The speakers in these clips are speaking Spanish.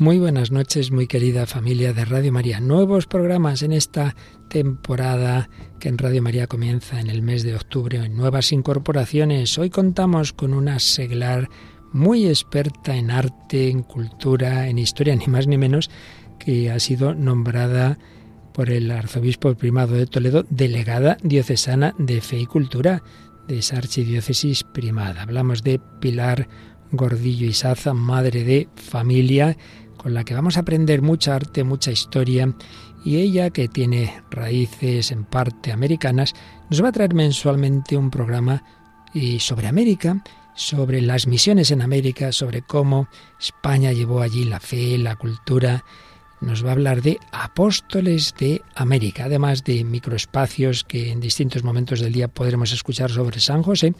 Muy buenas noches, muy querida familia de Radio María. Nuevos programas en esta temporada que en Radio María comienza en el mes de octubre, en nuevas incorporaciones. Hoy contamos con una seglar muy experta en arte, en cultura, en historia, ni más ni menos, que ha sido nombrada por el arzobispo primado de Toledo delegada diocesana de fe y cultura de esa archidiócesis primada. Hablamos de Pilar Gordillo y Saza, madre de familia, con la que vamos a aprender mucha arte, mucha historia, y ella, que tiene raíces en parte americanas, nos va a traer mensualmente un programa sobre América, sobre las misiones en América, sobre cómo España llevó allí la fe, la cultura. Nos va a hablar de apóstoles de América, además de microespacios que en distintos momentos del día podremos escuchar sobre San José.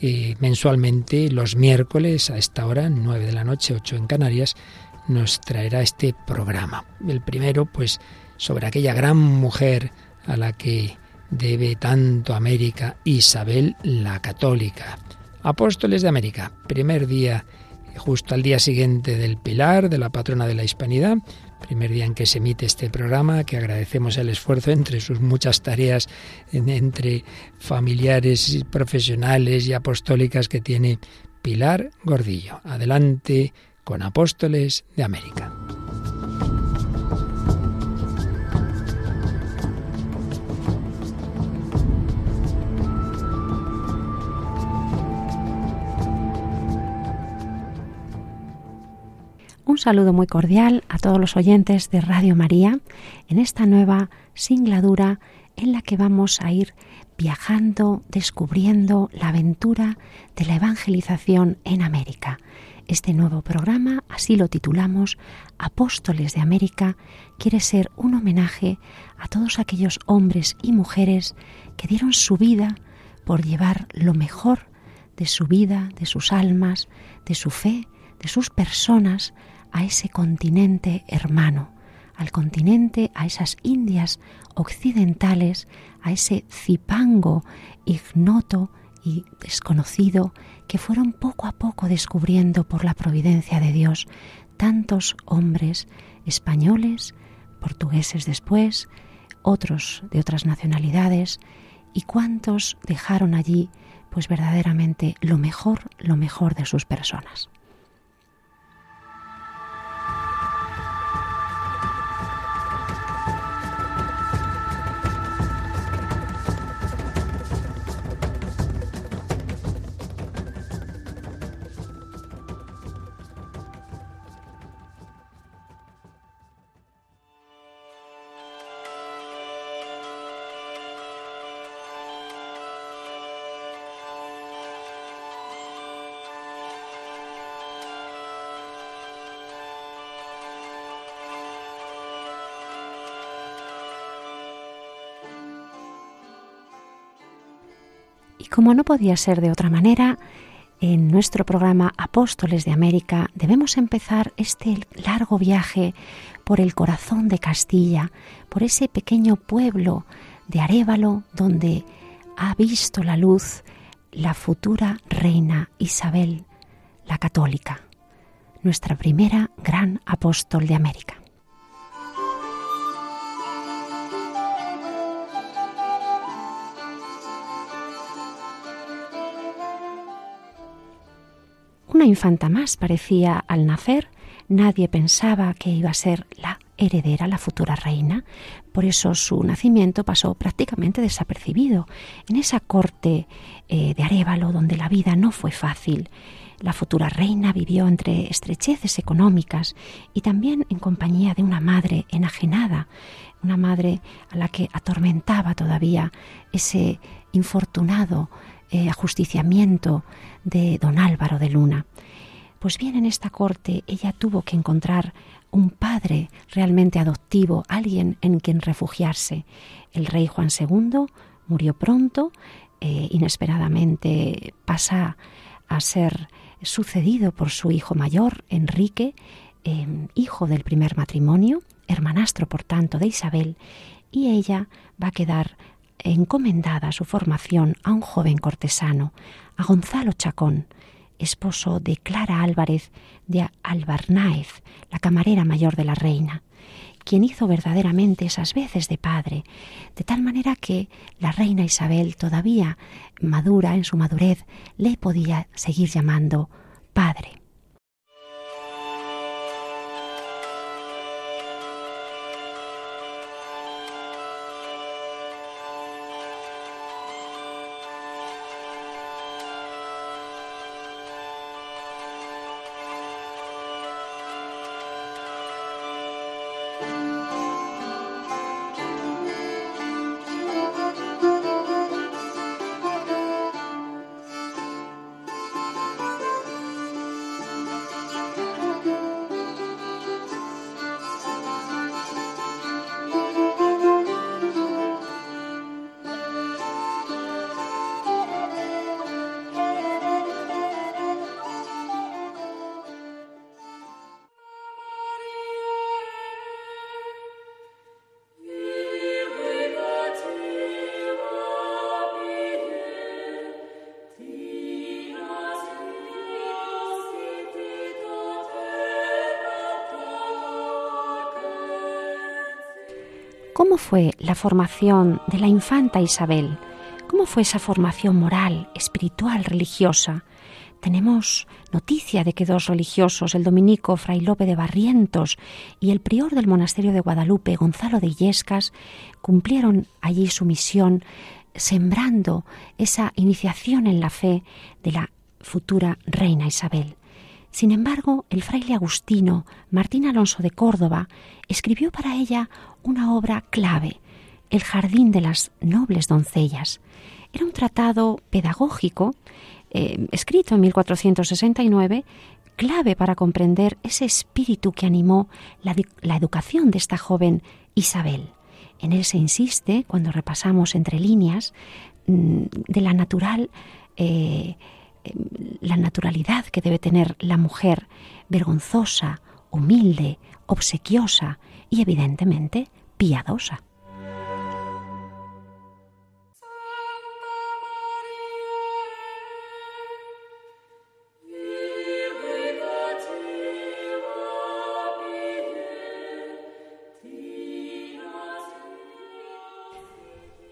Eh, mensualmente, los miércoles a esta hora, 9 de la noche, 8 en Canarias, nos traerá este programa. El primero, pues, sobre aquella gran mujer a la que debe tanto América, Isabel la Católica. Apóstoles de América, primer día, justo al día siguiente del Pilar, de la patrona de la Hispanidad, primer día en que se emite este programa, que agradecemos el esfuerzo entre sus muchas tareas, entre familiares, profesionales y apostólicas que tiene Pilar Gordillo. Adelante, con Apóstoles de América. Un saludo muy cordial a todos los oyentes de Radio María en esta nueva singladura en la que vamos a ir viajando, descubriendo la aventura de la evangelización en América. Este nuevo programa, así lo titulamos, Apóstoles de América, quiere ser un homenaje a todos aquellos hombres y mujeres que dieron su vida por llevar lo mejor de su vida, de sus almas, de su fe, de sus personas a ese continente hermano, al continente, a esas Indias occidentales, a ese Zipango ignoto y desconocido que fueron poco a poco descubriendo por la providencia de Dios tantos hombres españoles, portugueses después, otros de otras nacionalidades, y cuántos dejaron allí pues verdaderamente lo mejor, lo mejor de sus personas. Como no podía ser de otra manera, en nuestro programa Apóstoles de América debemos empezar este largo viaje por el corazón de Castilla, por ese pequeño pueblo de Arévalo donde ha visto la luz la futura reina Isabel, la católica, nuestra primera gran apóstol de América. Una infanta más parecía al nacer. Nadie pensaba que iba a ser la heredera, la futura reina. Por eso su nacimiento pasó prácticamente desapercibido. En esa corte eh, de Arévalo, donde la vida no fue fácil, la futura reina vivió entre estrecheces económicas y también en compañía de una madre enajenada, una madre a la que atormentaba todavía ese infortunado eh, ajusticiamiento de don Álvaro de Luna. Pues bien, en esta corte ella tuvo que encontrar un padre realmente adoptivo, alguien en quien refugiarse. El rey Juan II murió pronto, eh, inesperadamente pasa a ser sucedido por su hijo mayor, Enrique, em, hijo del primer matrimonio, hermanastro por tanto de Isabel, y ella va a quedar encomendada su formación a un joven cortesano, a Gonzalo Chacón, esposo de Clara Álvarez de Albarnáez, la camarera mayor de la reina, quien hizo verdaderamente esas veces de padre, de tal manera que la reina Isabel, todavía madura en su madurez, le podía seguir llamando padre. ¿Cómo fue la formación de la infanta Isabel? ¿Cómo fue esa formación moral, espiritual, religiosa? Tenemos noticia de que dos religiosos, el dominico Fray Lope de Barrientos y el prior del monasterio de Guadalupe, Gonzalo de Illescas, cumplieron allí su misión sembrando esa iniciación en la fe de la futura reina Isabel. Sin embargo, el fraile agustino Martín Alonso de Córdoba escribió para ella una obra clave, El Jardín de las Nobles Doncellas. Era un tratado pedagógico eh, escrito en 1469, clave para comprender ese espíritu que animó la, educación de esta joven Isabel. En él se insiste, cuando repasamos entre líneas, mm, de la natural, eh, la naturalidad que debe tener la mujer, vergonzosa, humilde, obsequiosa y evidentemente piadosa.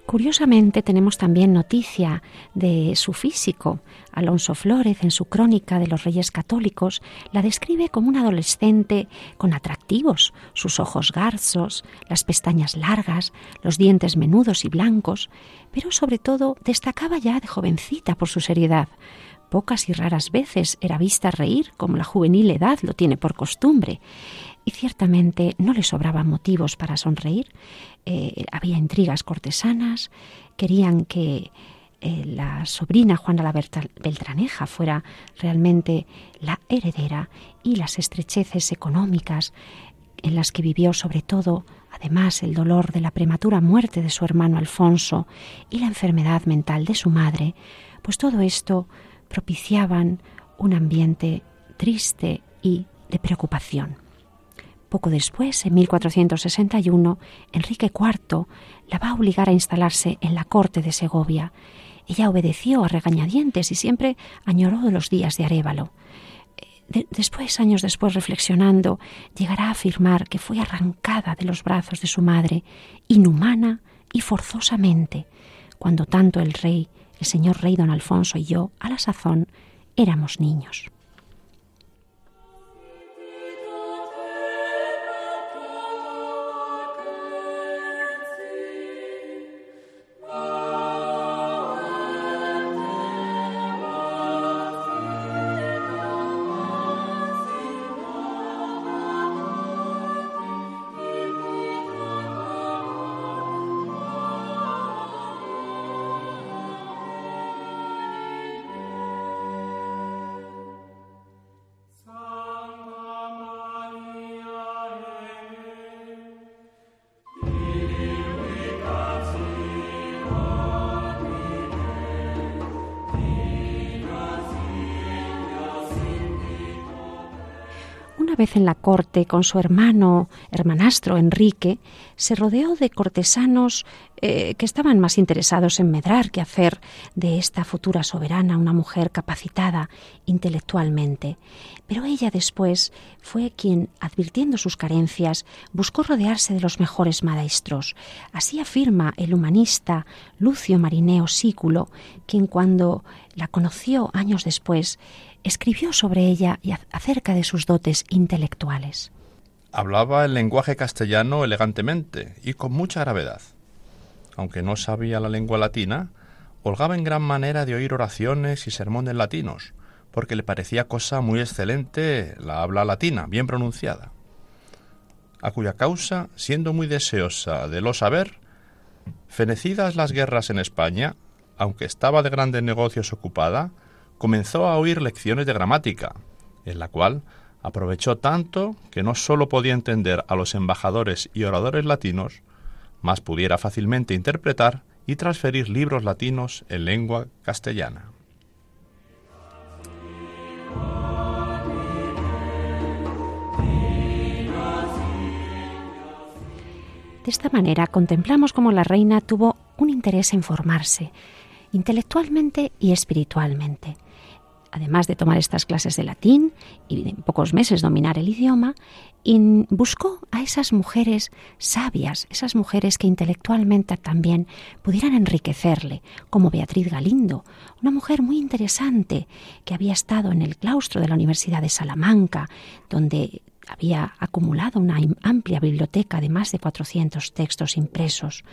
Curiosamente tenemos también noticia de su físico. Alonso Flórez, en su crónica de los Reyes Católicos, la describe como un adolescente con sus ojos garzos, las pestañas largas, los dientes menudos y blancos, pero sobre todo destacaba ya de jovencita por su seriedad. Pocas y raras veces era vista reír como la juvenil edad lo tiene por costumbre y ciertamente no le sobraban motivos para sonreír. Eh, había intrigas cortesanas, querían que eh, la sobrina Juana la Beltraneja fuera realmente la heredera y las estrecheces económicas en las que vivió sobre todo, además, el dolor de la prematura muerte de su hermano Alfonso y la enfermedad mental de su madre, pues todo esto propiciaban un ambiente triste y de preocupación. Poco después, en 1461, Enrique IV la va a obligar a instalarse en la corte de Segovia. Ella obedeció a regañadientes y siempre añoró los días de Arévalo. después, años después, reflexionando, llegará a afirmar que fue arrancada de los brazos de su madre, inhumana y forzosamente, cuando tanto el rey, el señor rey don Alfonso y yo, a la sazón, éramos niños. Vez en la corte con su hermano, hermanastro Enrique, se rodeó de cortesanos eh, que estaban más interesados en medrar que hacer de esta futura soberana una mujer capacitada intelectualmente. Pero ella después fue quien, advirtiendo sus carencias, buscó rodearse de los mejores maestros. Así afirma el humanista Lucio Marineo Sículo, quien cuando la conoció años después, escribió sobre ella y acerca de sus dotes intelectuales. Hablaba el lenguaje castellano elegantemente y con mucha gravedad. Aunque no sabía la lengua latina, holgaba en gran manera de oír oraciones y sermones latinos, porque le parecía cosa muy excelente la habla latina, bien pronunciada. A cuya causa, siendo muy deseosa de lo saber, fenecidas las guerras en España, aunque estaba de grandes negocios ocupada, comenzó a oír lecciones de gramática, en la cual aprovechó tanto que no sólo podía entender a los embajadores y oradores latinos, mas pudiera fácilmente interpretar y transferir libros latinos en lengua castellana. De esta manera contemplamos cómo la reina tuvo un interés en formarse, intelectualmente y espiritualmente. Además de tomar estas clases de latín y en pocos meses dominar el idioma, buscó a esas mujeres sabias, esas mujeres que intelectualmente también pudieran enriquecerle, como Beatriz Galindo, una mujer muy interesante que había estado en el claustro de la Universidad de Salamanca, donde había acumulado una amplia biblioteca de más de 400 textos impresos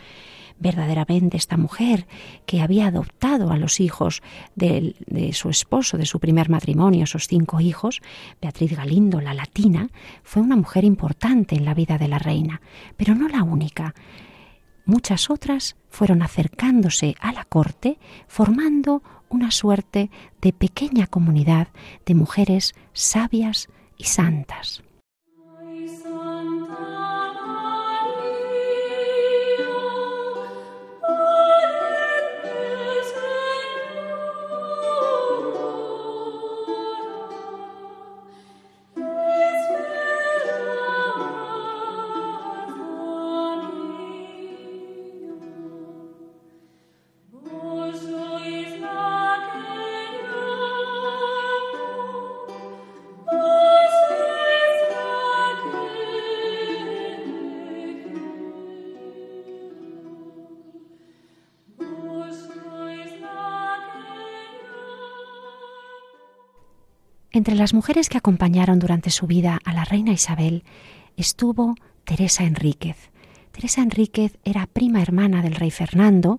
verdaderamente esta mujer que había adoptado a los hijos de, su esposo, de su primer matrimonio, esos cinco hijos, Beatriz Galindo, la latina, fue una mujer importante en la vida de la reina, pero no la única. Muchas otras fueron acercándose a la corte, formando una suerte de pequeña comunidad de mujeres sabias y santas. Entre las mujeres que acompañaron durante su vida a la reina Isabel estuvo Teresa Enríquez. Teresa Enríquez era prima hermana del rey Fernando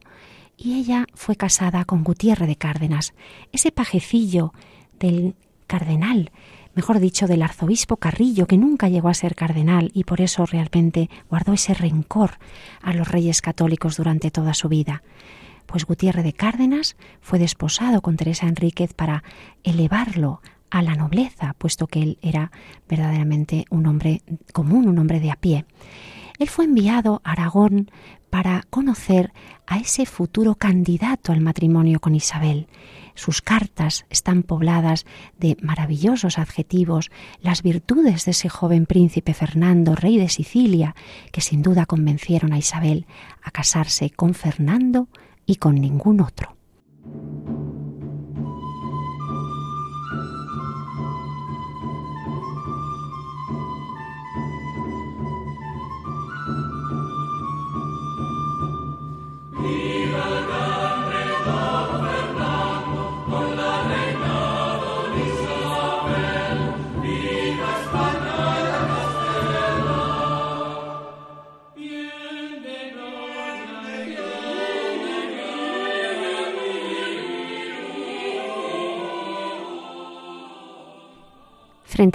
y ella fue casada con Gutiérrez de Cárdenas, ese pajecillo del cardenal, mejor dicho, del arzobispo Carrillo, que nunca llegó a ser cardenal y por eso realmente guardó ese rencor a los reyes católicos durante toda su vida. Pues Gutiérrez de Cárdenas fue desposado con Teresa Enríquez para elevarlo a la nobleza, puesto que él era verdaderamente un hombre común, un hombre de a pie. Él fue enviado a Aragón para conocer a ese futuro candidato al matrimonio con Isabel. Sus cartas están pobladas de maravillosos adjetivos, las virtudes de ese joven príncipe Fernando, rey de Sicilia, que sin duda convencieron a Isabel a casarse con Fernando y con ningún otro.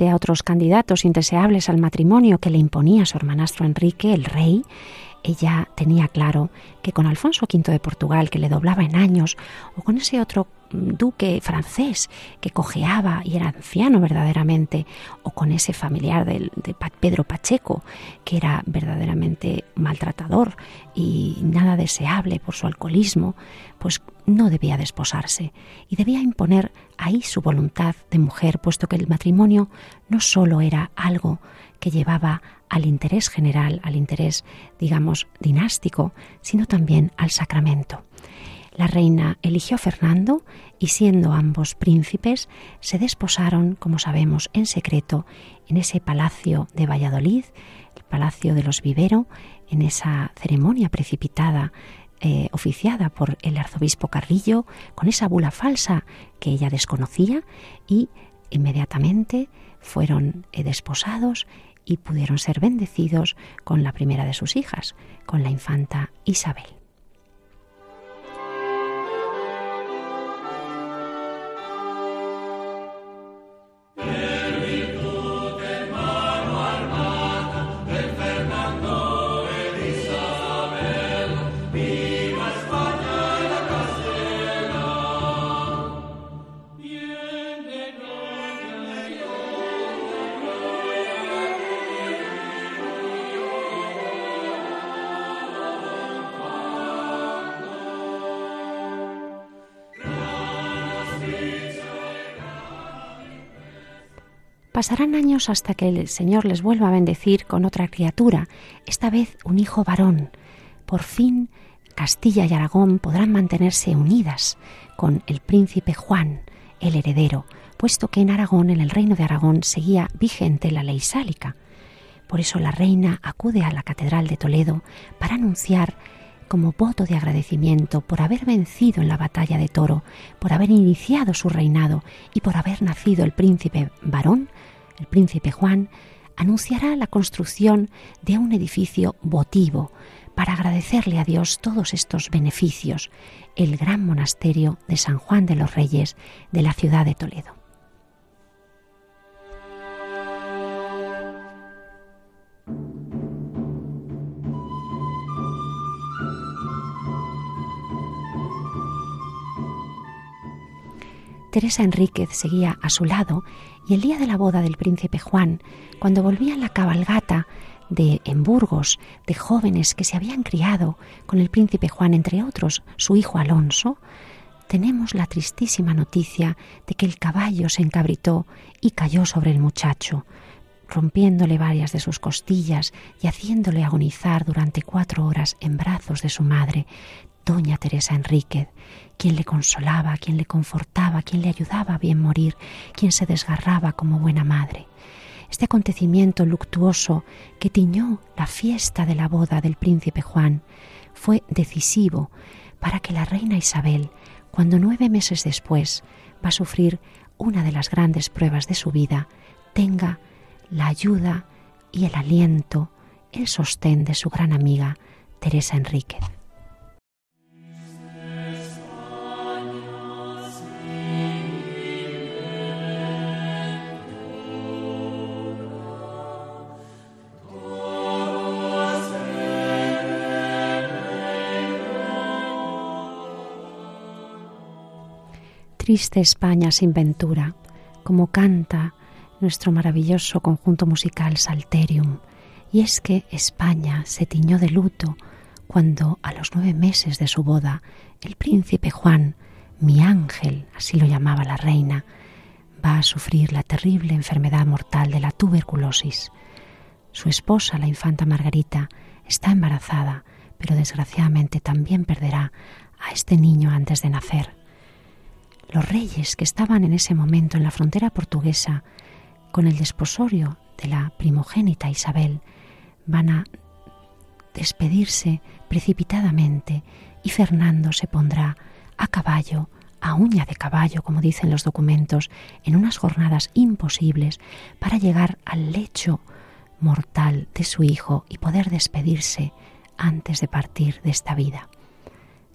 A otros candidatos indeseables al matrimonio que le imponía su hermanastro Enrique, el rey, ella tenía claro que con Alfonso V de Portugal, que le doblaba en años, o con ese otro duque francés que cojeaba y era anciano verdaderamente, o con ese familiar de, de Pedro Pacheco, que era verdaderamente maltratador y nada deseable por su alcoholismo, pues no debía desposarse. Y debía imponer ahí su voluntad de mujer, puesto que el matrimonio no sólo era algo que llevaba al interés general, al interés, digamos, dinástico, sino también al sacramento. La reina eligió a Fernando y siendo ambos príncipes, se desposaron, como sabemos, en secreto en ese palacio de Valladolid, el palacio de los Vivero, en esa ceremonia precipitada eh, oficiada por el arzobispo Carrillo, con esa bula falsa que ella desconocía y inmediatamente fueron eh, desposados y pudieron ser bendecidos con la primera de sus hijas, con la infanta Isabel. Pasarán años hasta que el Señor les vuelva a bendecir con otra criatura, esta vez un hijo varón. Por fin Castilla y Aragón podrán mantenerse unidas con el príncipe Juan, el heredero, puesto que en Aragón, en el reino de Aragón, seguía vigente la ley sálica. Por eso la reina acude a la Catedral de Toledo para anunciar como voto de agradecimiento por haber vencido en la batalla de Toro, por haber iniciado su reinado y por haber nacido el príncipe varón, el príncipe Juan, anunciará la construcción de un edificio votivo para agradecerle a Dios todos estos beneficios, el gran monasterio de San Juan de los Reyes de la ciudad de Toledo. Teresa Enríquez seguía a su lado y el día de la boda del príncipe Juan, cuando volvía la cabalgata de en Burgos de jóvenes que se habían criado con el príncipe Juan, entre otros su hijo Alonso, tenemos la tristísima noticia de que el caballo se encabritó y cayó sobre el muchacho, rompiéndole varias de sus costillas y haciéndole agonizar durante cuatro horas en brazos de su madre, doña Teresa Enríquez, quien le consolaba, quien le confortaba, quien le ayudaba a bien morir, quien se desgarraba como buena madre. Este acontecimiento luctuoso que tiñó la fiesta de la boda del príncipe Juan fue decisivo para que la reina Isabel, cuando nueve meses después va a sufrir una de las grandes pruebas de su vida, tenga la ayuda y el aliento, el sostén de su gran amiga Teresa Enríquez. España sin ventura, como canta nuestro maravilloso conjunto musical Salterium. Y es que España se tiñó de luto cuando a los nueve meses de su boda el príncipe Juan, mi ángel, así lo llamaba la reina, va a sufrir la terrible enfermedad mortal de la tuberculosis. Su esposa, la infanta Margarita, está embarazada, pero desgraciadamente también perderá a este niño antes de nacer. Los reyes que estaban en ese momento en la frontera portuguesa con el desposorio de la primogénita Isabel van a despedirse precipitadamente y Fernando se pondrá a caballo, a uña de caballo, como dicen los documentos, en unas jornadas imposibles para llegar al lecho mortal de su hijo y poder despedirse antes de partir de esta vida.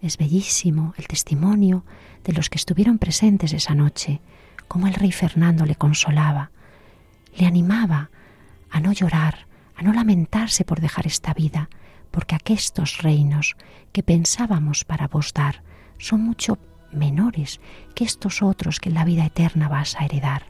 Es bellísimo el testimonio de los que estuvieron presentes esa noche, cómo el rey Fernando le consolaba, le animaba a no llorar, a no lamentarse por dejar esta vida, porque aquestos reinos que pensábamos para vos dar son mucho menores que estos otros que en la vida eterna vas a heredar,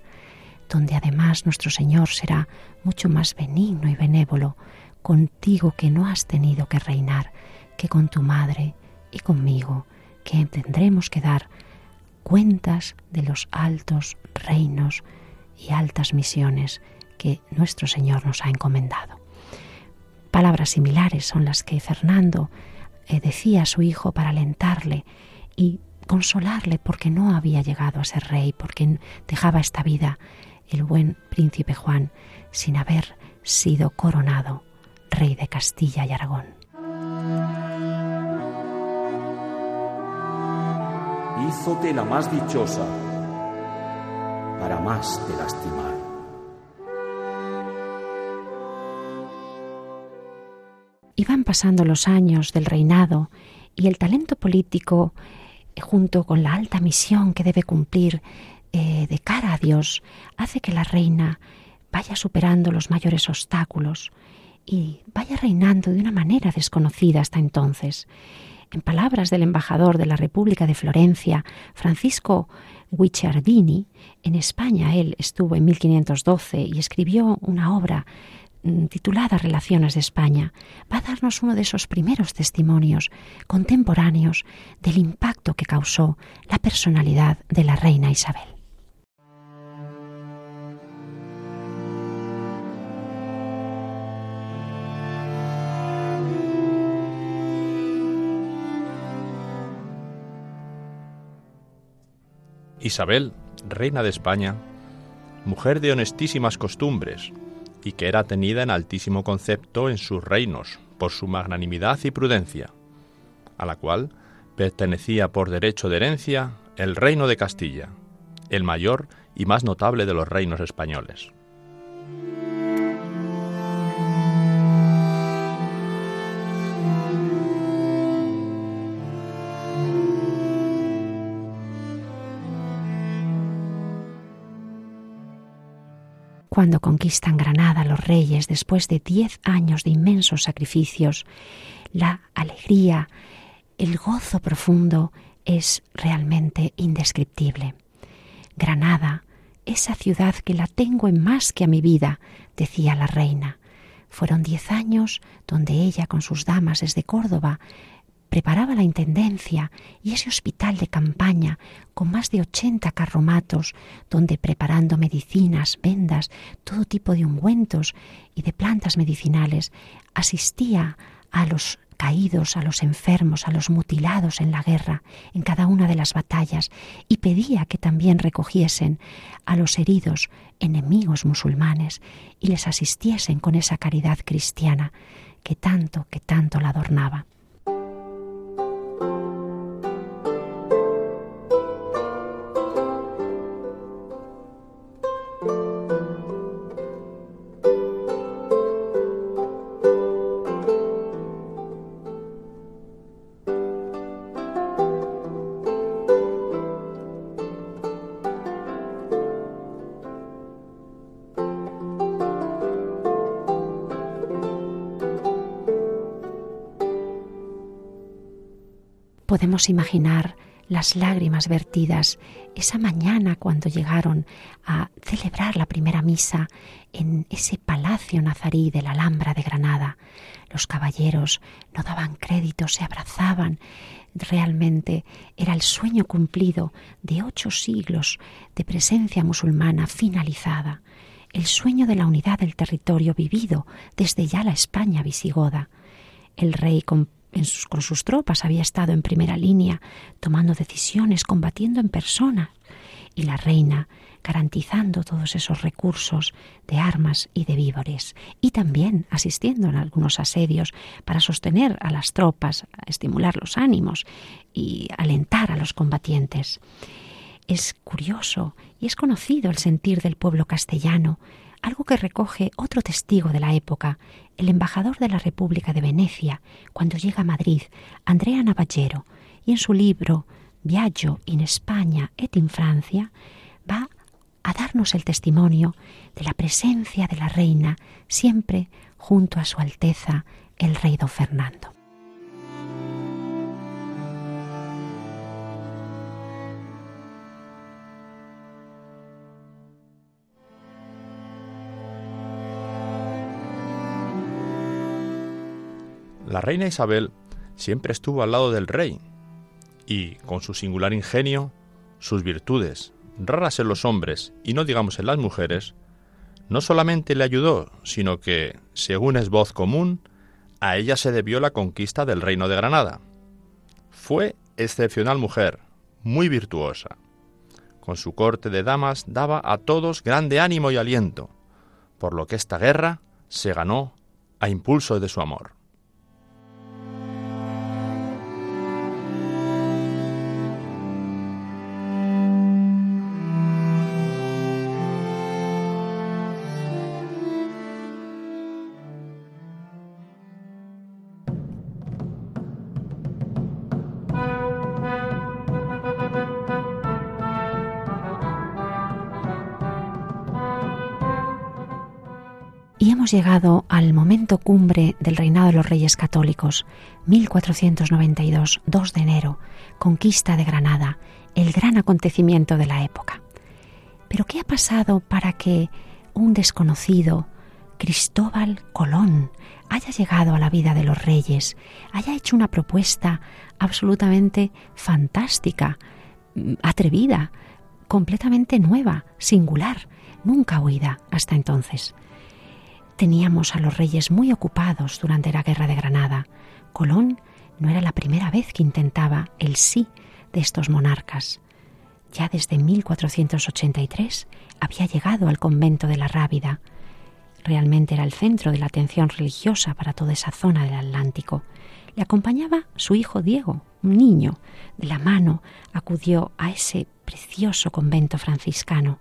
donde además nuestro Señor será mucho más benigno y benévolo contigo que no has tenido que reinar, que con tu madre y conmigo, que tendremos que dar cuentas de los altos reinos y altas misiones que nuestro Señor nos ha encomendado. Palabras similares son las que Fernando eh, decía a su hijo para alentarle y consolarle porque no había llegado a ser rey, porque dejaba esta vida el buen príncipe Juan sin haber sido coronado rey de Castilla y Aragón. Hízote la más dichosa para más te lastimar. Iban pasando los años del reinado y el talento político junto con la alta misión que debe cumplir eh, de cara a Dios, hace que la reina vaya superando los mayores obstáculos y vaya reinando de una manera desconocida hasta entonces. En palabras del embajador de la República de Florencia, Francisco Guicciardini, en España él estuvo en 1512 y escribió una obra Mm, titulada Relaciones de España, va a darnos uno de esos primeros testimonios contemporáneos del impacto que causó la personalidad de la reina Isabel. Isabel, reina de España, mujer de honestísimas costumbres, y que era tenida en altísimo concepto en sus reinos por su magnanimidad y prudencia, a la cual pertenecía por derecho de herencia el reino de Castilla, el mayor y más notable de los reinos españoles. Cuando conquistan Granada los reyes después de diez años de inmensos sacrificios, la alegría, el gozo profundo es realmente indescriptible. Granada, esa ciudad que la tengo en más que a mi vida, decía la reina. Fueron diez años donde ella con sus damas desde Córdoba preparaba la intendencia y ese hospital de campaña con más de ochenta carromatos, donde preparando medicinas, vendas, todo tipo de ungüentos y de plantas medicinales, asistía a los caídos, a los enfermos, a los mutilados en la guerra, en cada una de las batallas, y pedía que también recogiesen a los heridos enemigos musulmanes y les asistiesen con esa caridad cristiana que tanto, que tanto la adornaba. Podemos imaginar las lágrimas vertidas esa mañana cuando llegaron a celebrar la primera misa en ese palacio nazarí de la Alhambra de Granada. Los caballeros no daban crédito, se abrazaban. Realmente era el sueño cumplido de ocho siglos de presencia musulmana finalizada, el sueño de la unidad del territorio vivido desde ya la España visigoda. El rey con con sus tropas, había estado en primera línea, tomando decisiones, combatiendo en persona, y la reina garantizando todos esos recursos de armas y de víveres, y también asistiendo en algunos asedios para sostener a las tropas, estimular los ánimos y alentar a los combatientes. Es curioso y es conocido el sentir del pueblo castellano, algo que recoge otro testigo de la época, el embajador de la República de Venecia, cuando llega a Madrid, Andrea Navallero, y en su libro Viaggio in España et in Francia, va a darnos el testimonio de la presencia de la reina siempre junto a su Alteza, el rey don Fernando. La reina Isabel siempre estuvo al lado del rey y, con su singular ingenio, sus virtudes, raras en los hombres y no digamos en las mujeres, no solamente le ayudó, sino que, según es voz común, a ella se debió la conquista del reino de Granada. Fue excepcional mujer, muy virtuosa. Con su corte de damas daba a todos grande ánimo y aliento, por lo que esta guerra se ganó a impulso de su amor. Llegado al momento cumbre del reinado de los reyes católicos, 1492, 2 de enero, conquista de Granada, el gran acontecimiento de la época. Pero ¿qué ha pasado para que un desconocido, Cristóbal Colón, haya llegado a la vida de los reyes, haya hecho una propuesta absolutamente fantástica, atrevida, completamente nueva, singular, nunca oída hasta entonces? Teníamos a los reyes muy ocupados durante la Guerra de Granada. Colón no era la primera vez que intentaba el sí de estos monarcas. Ya desde 1483 había llegado al convento de la Rábida. Realmente era el centro de la atención religiosa para toda esa zona del Atlántico. Le acompañaba su hijo Diego, un niño. De la mano acudió a ese precioso convento franciscano.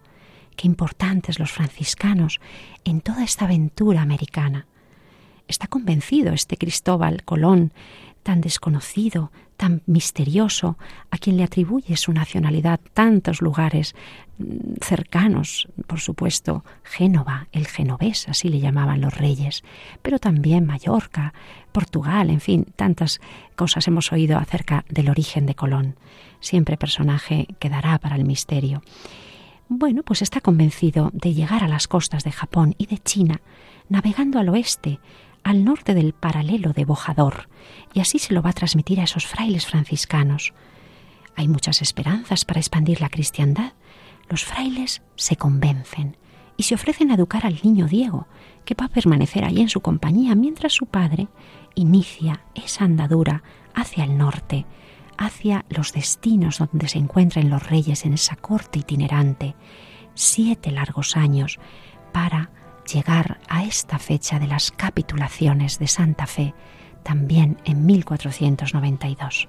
Qué importantes los franciscanos en toda esta aventura americana. Está convencido este Cristóbal Colón, tan desconocido, tan misterioso, a quien le atribuye su nacionalidad tantos lugares mm, cercanos, por supuesto, Génova, el genovés, así le llamaban los reyes, pero también Mallorca, Portugal, en fin, tantas cosas hemos oído acerca del origen de Colón. Siempre personaje quedará para el misterio. Bueno, pues está convencido de llegar a las costas de Japón y de China, navegando al oeste, al norte del paralelo de Bojador, y así se lo va a transmitir a esos frailes franciscanos. Hay muchas esperanzas para expandir la cristiandad. Los frailes se convencen y se ofrecen a educar al niño Diego, que va a permanecer ahí en su compañía mientras su padre inicia esa andadura hacia el norte, hacia los destinos donde se encuentran los reyes en esa corte itinerante, siete largos años para llegar a esta fecha de las capitulaciones de Santa Fe, también en 1492.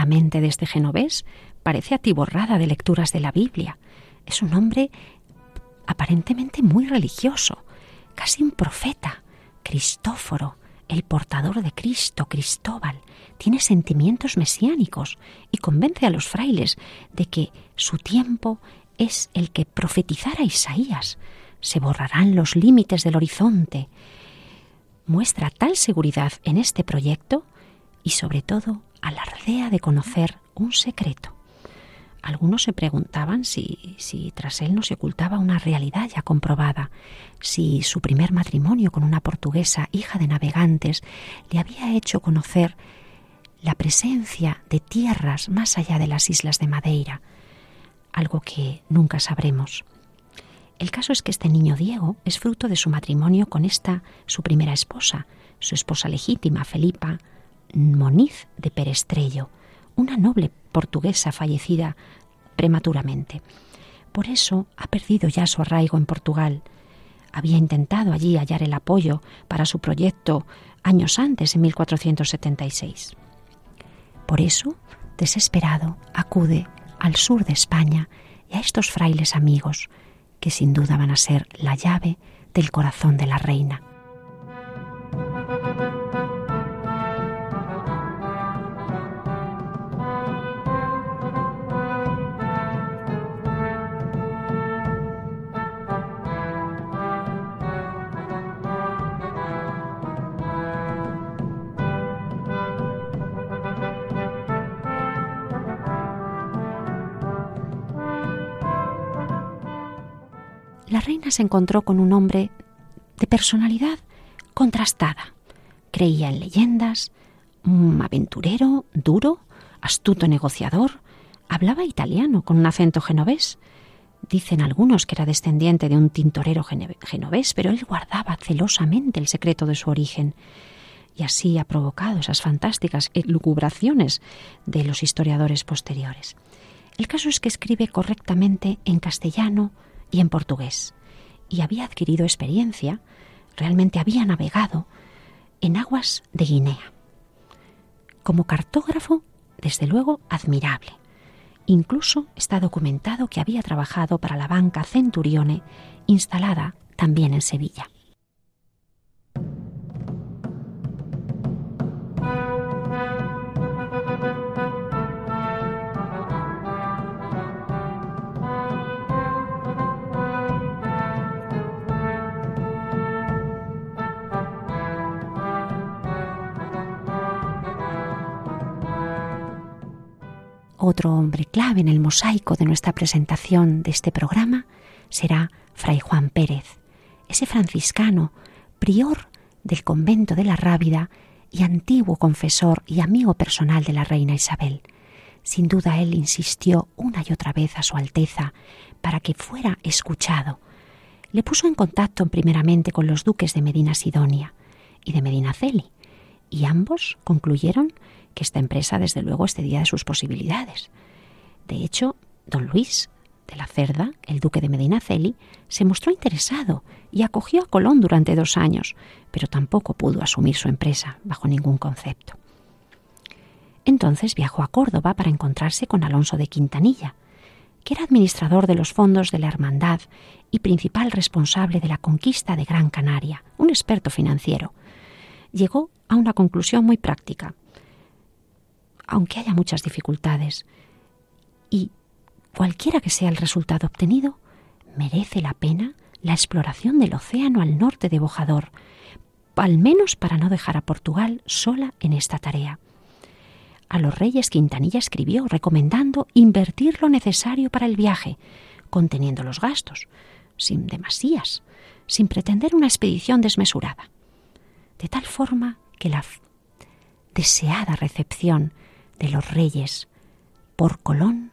La mente de este genovés parece atiborrada de lecturas de la Biblia. Es un hombre aparentemente muy religioso, casi un profeta. Cristóforo, el portador de Cristo, Cristóbal, tiene sentimientos mesiánicos y convence a los frailes de que su tiempo es el que profetizara Isaías. Se borrarán los límites del horizonte. Muestra tal seguridad en este proyecto y sobre todo alardea de conocer un secreto. Algunos se preguntaban si, si tras él no se ocultaba una realidad ya comprobada, si su primer matrimonio con una portuguesa hija de navegantes le había hecho conocer la presencia de tierras más allá de las islas de Madeira, algo que nunca sabremos. El caso es que este niño Diego es fruto de su matrimonio con esta, su primera esposa, su esposa legítima, Felipa, Moniz de Perestrello, una noble portuguesa fallecida prematuramente. Por eso ha perdido ya su arraigo en Portugal. Había intentado allí hallar el apoyo para su proyecto años antes, en 1476. Por eso, desesperado, acude al sur de España y a estos frailes amigos, que sin duda van a ser la llave del corazón de la reina. Reina se encontró con un hombre de personalidad contrastada. Creía en leyendas, un aventurero, duro, astuto negociador, hablaba italiano con un acento genovés. Dicen algunos que era descendiente de un tintorero genovés, pero él guardaba celosamente el secreto de su origen y así ha provocado esas fantásticas elucubraciones de los historiadores posteriores. El caso es que escribe correctamente en castellano y en portugués, y había adquirido experiencia, realmente había navegado en aguas de Guinea. Como cartógrafo, desde luego, admirable. Incluso está documentado que había trabajado para la banca Centurione, instalada también en Sevilla. Otro hombre clave en el mosaico de nuestra presentación de este programa será Fray Juan Pérez, ese franciscano, prior del convento de la Rábida y antiguo confesor y amigo personal de la reina Isabel. Sin duda él insistió una y otra vez a su Alteza para que fuera escuchado. Le puso en contacto primeramente con los duques de Medina Sidonia y de Medina Celi, y ambos concluyeron que esta empresa desde luego excedía de sus posibilidades. De hecho, don Luis de la Cerda, el duque de Medinaceli, se mostró interesado y acogió a Colón durante dos años, pero tampoco pudo asumir su empresa bajo ningún concepto. Entonces viajó a Córdoba para encontrarse con Alonso de Quintanilla, que era administrador de los fondos de la Hermandad y principal responsable de la conquista de Gran Canaria, un experto financiero. Llegó a una conclusión muy práctica aunque haya muchas dificultades. Y cualquiera que sea el resultado obtenido, merece la pena la exploración del océano al norte de Bojador, al menos para no dejar a Portugal sola en esta tarea. A los reyes Quintanilla escribió recomendando invertir lo necesario para el viaje, conteniendo los gastos, sin demasías, sin pretender una expedición desmesurada, de tal forma que la deseada recepción de los Reyes por Colón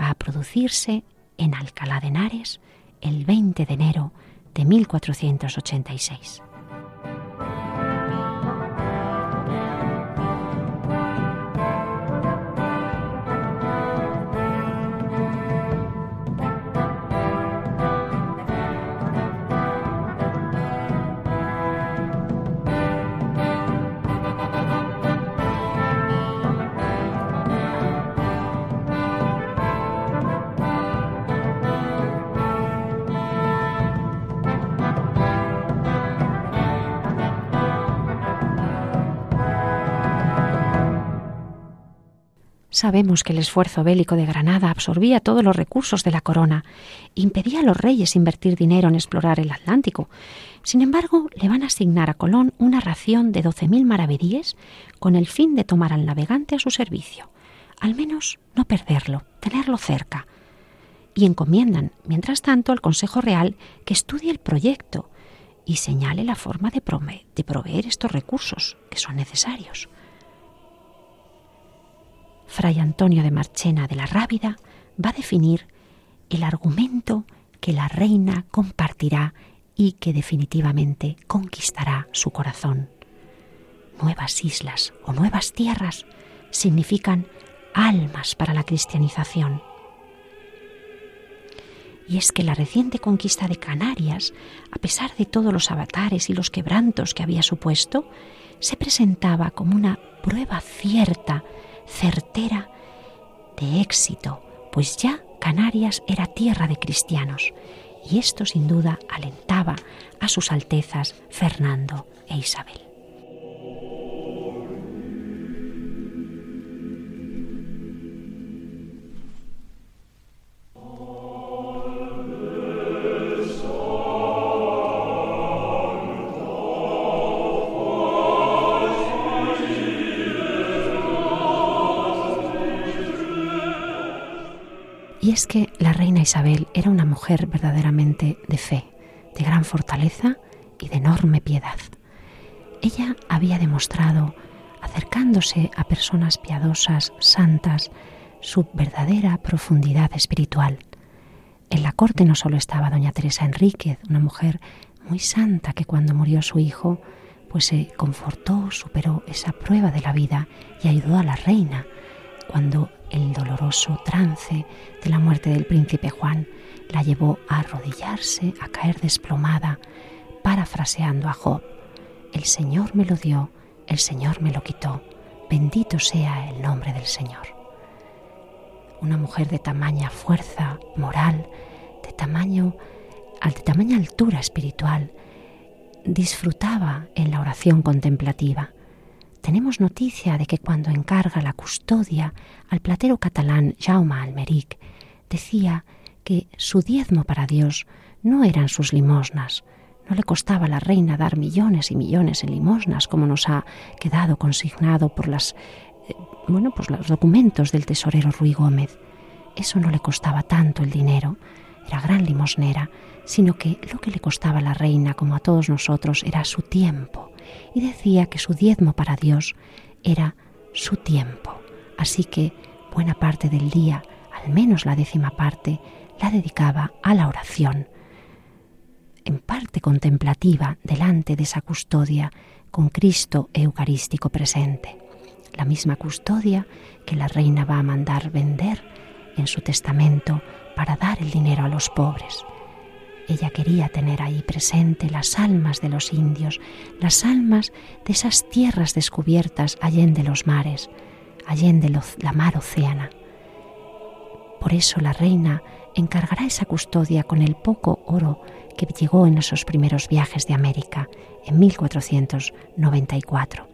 va a producirse en Alcalá de Henares el 20 de enero de 1486. Sabemos que el esfuerzo bélico de Granada absorbía todos los recursos de la corona, impedía a los reyes invertir dinero en explorar el Atlántico. Sin embargo, le van a asignar a Colón una ración de 12.000 maravedíes con el fin de tomar al navegante a su servicio. Al menos no perderlo, tenerlo cerca. Y encomiendan, mientras tanto, al Consejo Real que estudie el proyecto y señale la forma de, de proveer estos recursos que son necesarios. Fray Antonio de Marchena de la Rábida va a definir el argumento que la reina compartirá y que definitivamente conquistará su corazón. Nuevas islas o nuevas tierras significan almas para la cristianización. Y es que la reciente conquista de Canarias, a pesar de todos los avatares y los quebrantos que había supuesto, se presentaba como una prueba cierta certera de éxito, pues ya Canarias era tierra de cristianos, y esto sin duda alentaba a sus altezas Fernando e Isabel. Y es que la reina Isabel era una mujer verdaderamente de fe, de gran fortaleza y de enorme piedad. Ella había demostrado, acercándose a personas piadosas, santas, su verdadera profundidad espiritual. En la corte no solo estaba doña Teresa Enríquez, una mujer muy santa que cuando murió su hijo, pues se confortó, superó esa prueba de la vida y ayudó a la reina cuando el doloroso trance de la muerte del príncipe Juan la llevó a arrodillarse, a caer desplomada, parafraseando a Job, el Señor me lo dio, el Señor me lo quitó, bendito sea el nombre del Señor. Una mujer de tamaña fuerza moral, de tamaño, de tamaña altura espiritual, disfrutaba en la oración contemplativa. Tenemos noticia de que cuando encarga la custodia al platero catalán Jaume Almeric, decía que su diezmo para Dios no eran sus limosnas, no le costaba a la reina dar millones y millones en limosnas, como nos ha quedado consignado por las, eh, bueno, los documentos del tesorero Ruy Gómez. Eso no le costaba tanto el dinero, era gran limosnera, sino que lo que le costaba a la reina, como a todos nosotros, era su tiempo. Y decía que su diezmo para Dios era su tiempo. Así que buena parte del día, al menos la décima parte, la dedicaba a la oración, en parte contemplativa delante de esa custodia con Cristo Eucarístico presente. La misma custodia que la reina va a mandar vender en su testamento para dar el dinero a los pobres. Ella quería tener ahí presente las almas de los indios, las almas de esas tierras descubiertas allende los mares, allende la mar océana. Por eso la reina encargará esa custodia con el poco oro que llegó en esos primeros viajes de América en 1494.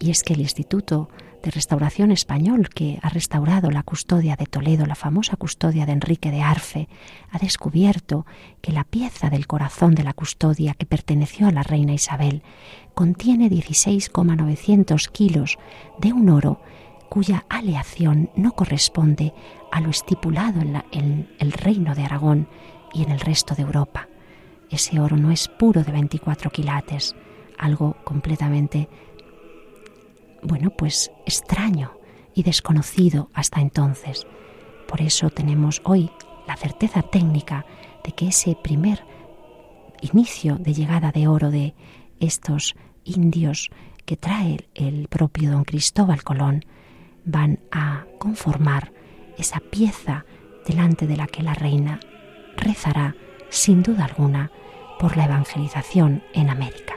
Y es que el Instituto de Restauración Español, que ha restaurado la custodia de Toledo, la famosa custodia de Enrique de Arfe, ha descubierto que la pieza del corazón de la custodia que perteneció a la reina Isabel contiene 16,900 kilos de un oro cuya aleación no corresponde a lo estipulado en, el reino de Aragón y en el resto de Europa. Ese oro no es puro de 24 quilates, algo completamente, bueno, pues extraño y desconocido hasta entonces. Por eso tenemos hoy la certeza técnica de que ese primer inicio de llegada de oro de estos indios que trae el propio don Cristóbal Colón van a conformar esa pieza delante de la que la reina rezará, sin duda alguna, por la evangelización en América.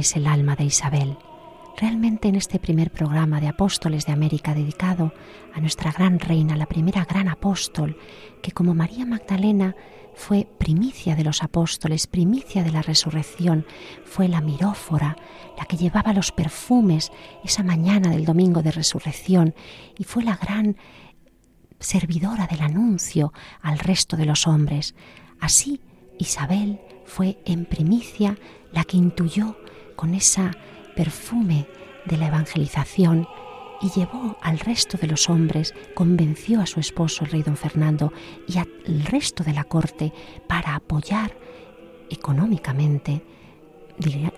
Es el alma de Isabel. Realmente en este primer programa de Apóstoles de América dedicado a nuestra gran reina, la primera gran apóstol, que como María Magdalena fue primicia de los apóstoles, primicia de la resurrección, fue la mirófora, la que llevaba los perfumes esa mañana del domingo de resurrección y fue la gran servidora del anuncio al resto de los hombres. Así, Isabel fue en primicia la que intuyó con ese perfume de la evangelización y llevó al resto de los hombres, convenció a su esposo, el rey don Fernando, y al resto de la corte para apoyar económicamente,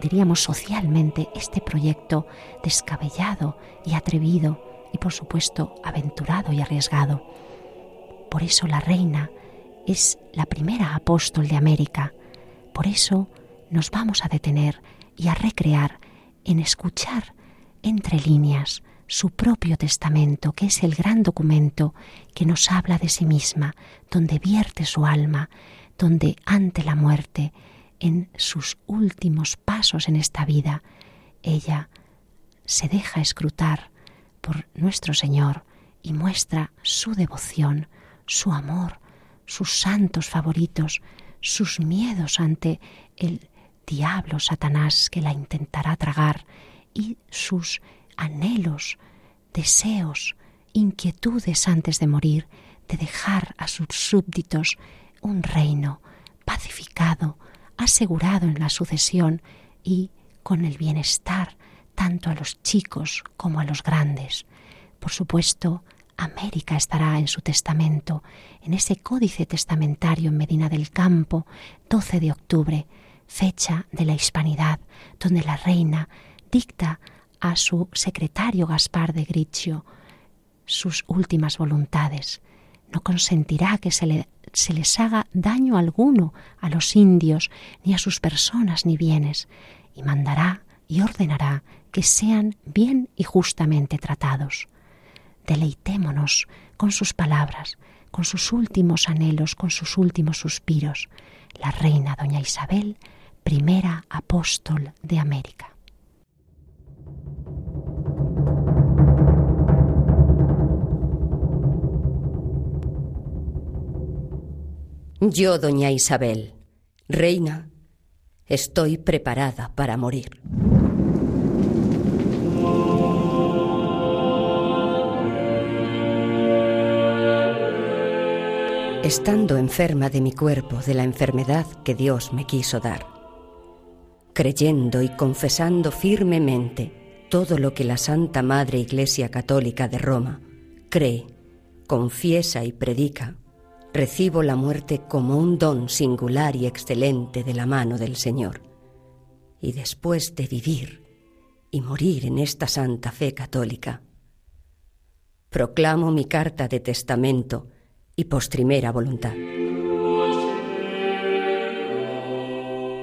diríamos socialmente, este proyecto descabellado y atrevido y por supuesto aventurado y arriesgado. Por eso la reina es la primera apóstol de América. Por eso nos vamos a detener y a recrear en escuchar entre líneas su propio testamento, que es el gran documento que nos habla de sí misma, donde vierte su alma, donde ante la muerte, en sus últimos pasos en esta vida, ella se deja escrutar por nuestro Señor y muestra su devoción, su amor, sus santos favoritos, sus miedos ante el diablo Satanás que la intentará tragar y sus anhelos, deseos, inquietudes antes de morir, de dejar a sus súbditos un reino pacificado, asegurado en la sucesión y con el bienestar tanto a los chicos como a los grandes. Por supuesto, América estará en su testamento, en ese códice testamentario en Medina del Campo, 12 de octubre, fecha de la hispanidad, donde la reina dicta a su secretario Gaspar de Griccio sus últimas voluntades. No consentirá que se, se les haga daño alguno a los indios, ni a sus personas ni bienes, y mandará y ordenará que sean bien y justamente tratados. Deleitémonos con sus palabras, con sus últimos anhelos, con sus últimos suspiros. La reina doña Isabel, primera apóstol de América. Yo, doña Isabel, reina, estoy preparada para morir. Estando enferma de mi cuerpo de la enfermedad que Dios me quiso dar, creyendo y confesando firmemente todo lo que la Santa Madre Iglesia Católica de Roma cree, confiesa y predica, recibo la muerte como un don singular y excelente de la mano del Señor. Y después de vivir y morir en esta santa fe católica, proclamo mi carta de testamento y postrimera voluntad.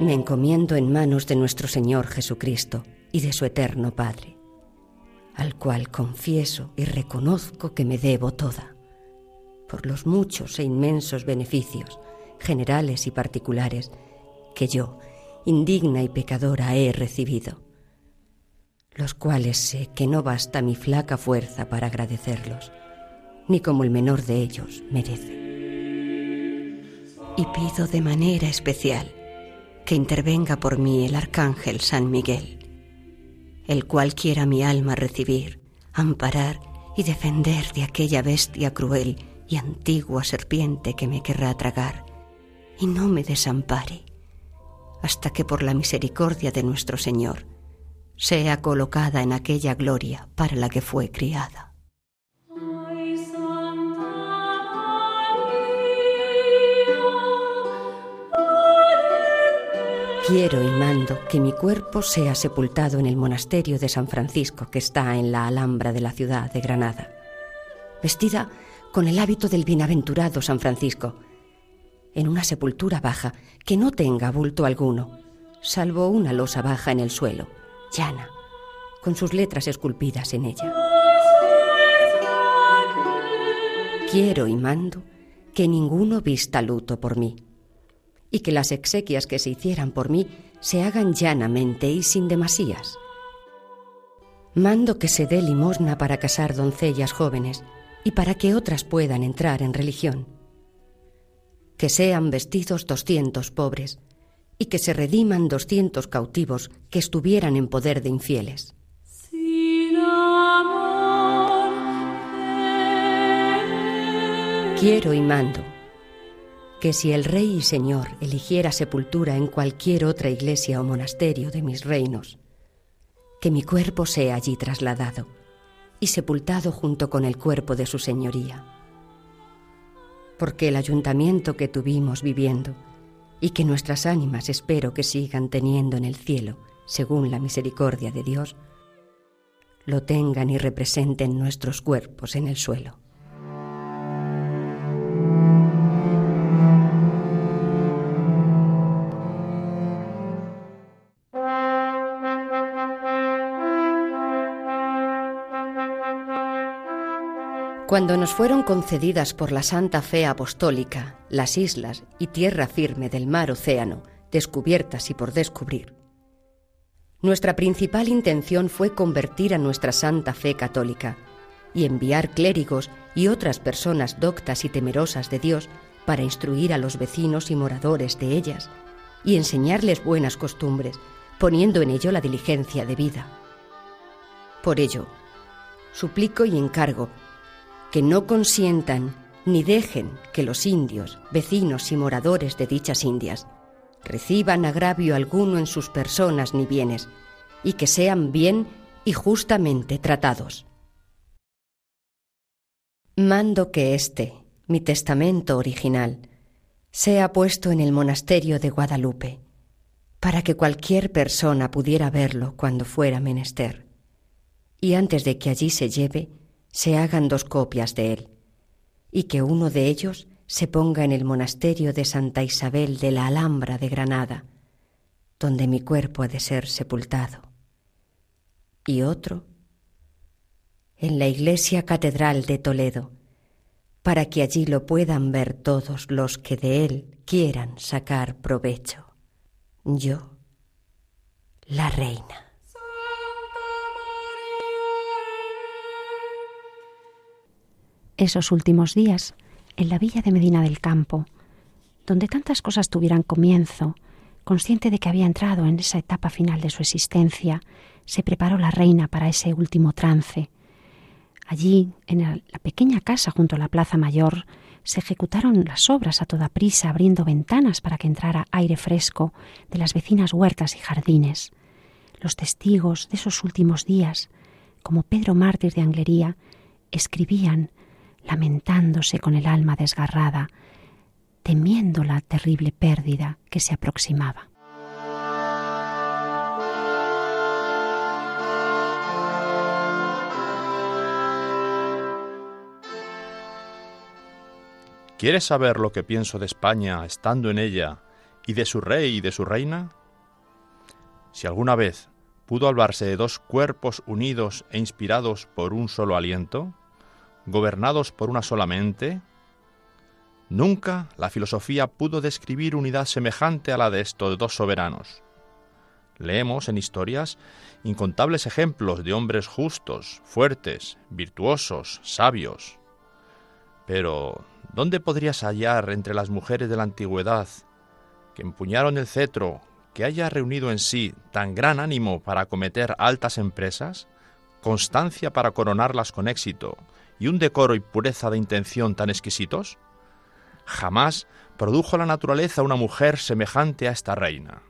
Me encomiendo en manos de nuestro Señor Jesucristo y de su eterno Padre, al cual confieso y reconozco que me debo toda por los muchos e inmensos beneficios, generales y particulares, que yo, indigna y pecadora, he recibido, los cuales sé que no basta mi flaca fuerza para agradecerlos, ni como el menor de ellos merece. Y pido de manera especial que intervenga por mí el Arcángel San Miguel, el cual quiera mi alma recibir, amparar y defender de aquella bestia cruel y antigua serpiente que me querrá tragar, y no me desampare, hasta que por la misericordia de nuestro Señor sea colocada en aquella gloria para la que fue criada. Quiero y mando que mi cuerpo sea sepultado en el monasterio de San Francisco que está en la Alhambra de la ciudad de Granada, vestida con el hábito del bienaventurado San Francisco, en una sepultura baja que no tenga bulto alguno, salvo una losa baja en el suelo, llana, con sus letras esculpidas en ella. Quiero y mando que ninguno vista luto por mí, y que las exequias que se hicieran por mí se hagan llanamente y sin demasías. Mando que se dé limosna para casar doncellas jóvenes, y para que otras puedan entrar en religión. Que sean vestidos doscientos pobres y que se rediman doscientos cautivos que estuvieran en poder de infieles. Quiero y mando que si el Rey y Señor eligiera sepultura en cualquier otra iglesia o monasterio de mis reinos, que mi cuerpo sea allí trasladado y sepultado junto con el cuerpo de su señoría. Porque el ayuntamiento que tuvimos viviendo y que nuestras ánimas espero que sigan teniendo en el cielo, según la misericordia de Dios, lo tengan y representen nuestros cuerpos en el suelo. Cuando nos fueron concedidas por la Santa Fe Apostólica las islas y tierra firme del mar océano, descubiertas y por descubrir, nuestra principal intención fue convertir a nuestra Santa Fe católica y enviar clérigos y otras personas doctas y temerosas de Dios para instruir a los vecinos y moradores de ellas y enseñarles buenas costumbres, poniendo en ello la diligencia de vida. Por ello, suplico y encargo que no consientan ni dejen que los indios, vecinos y moradores de dichas indias, reciban agravio alguno en sus personas ni bienes, y que sean bien y justamente tratados. Mando que este, mi testamento original, sea puesto en el monasterio de Guadalupe, para que cualquier persona pudiera verlo cuando fuera menester, y antes de que allí se lleve, se hagan dos copias de él, y que uno de ellos se ponga en el monasterio de Santa Isabel de la Alhambra de Granada, donde mi cuerpo ha de ser sepultado, y otro en la iglesia catedral de Toledo, para que allí lo puedan ver todos los que de él quieran sacar provecho. Yo, la reina. Esos últimos días en la villa de Medina del Campo, donde tantas cosas tuvieran comienzo, consciente de que había entrado en esa etapa final de su existencia, se preparó la reina para ese último trance. Allí, en la pequeña casa junto a la Plaza Mayor, se ejecutaron las obras a toda prisa, abriendo ventanas para que entrara aire fresco de las vecinas huertas y jardines. Los testigos de esos últimos días, como Pedro Mártir de Anglería, escribían lamentándose con el alma desgarrada, temiendo la terrible pérdida que se aproximaba. ¿Quieres saber lo que pienso de España estando en ella y de su rey y de su reina? Si alguna vez pudo hablarse de dos cuerpos unidos e inspirados por un solo aliento, gobernados por una sola mente? Nunca la filosofía pudo describir unidad semejante a la de estos dos soberanos. Leemos en historias incontables ejemplos de hombres justos, fuertes, virtuosos, sabios. Pero, ¿dónde podrías hallar entre las mujeres de la antigüedad que empuñaron el cetro que haya reunido en sí tan gran ánimo para acometer altas empresas, constancia para coronarlas con éxito y un decoro y pureza de intención tan exquisitos? Jamás produjo la naturaleza una mujer semejante a esta reina.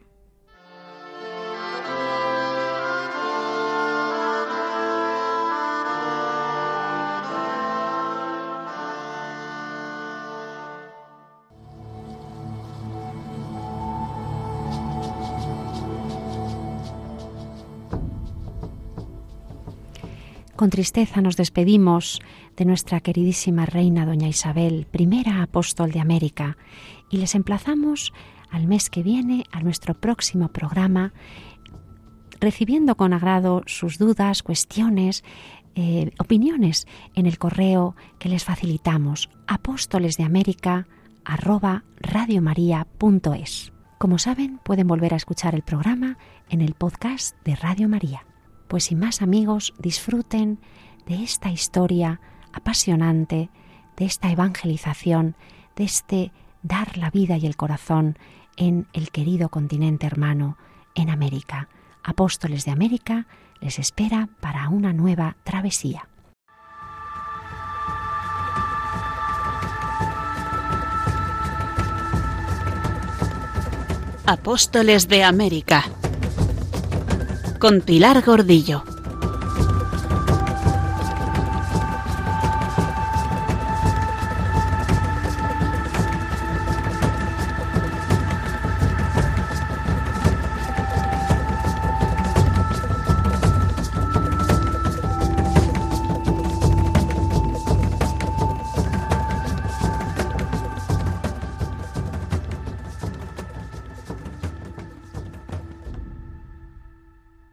Con tristeza nos despedimos de nuestra queridísima reina doña Isabel, primera apóstol de América, y les emplazamos al mes que viene a nuestro próximo programa, recibiendo con agrado sus dudas, cuestiones, eh, opiniones en el correo que les facilitamos, apóstoles de América Como saben, pueden volver a escuchar el programa en el podcast de Radio María. Pues sin más amigos, disfruten de esta historia apasionante, de esta evangelización, de este dar la vida y el corazón en el querido continente hermano, en América. Apóstoles de América les espera para una nueva travesía. Apóstoles de América con Pilar Gordillo.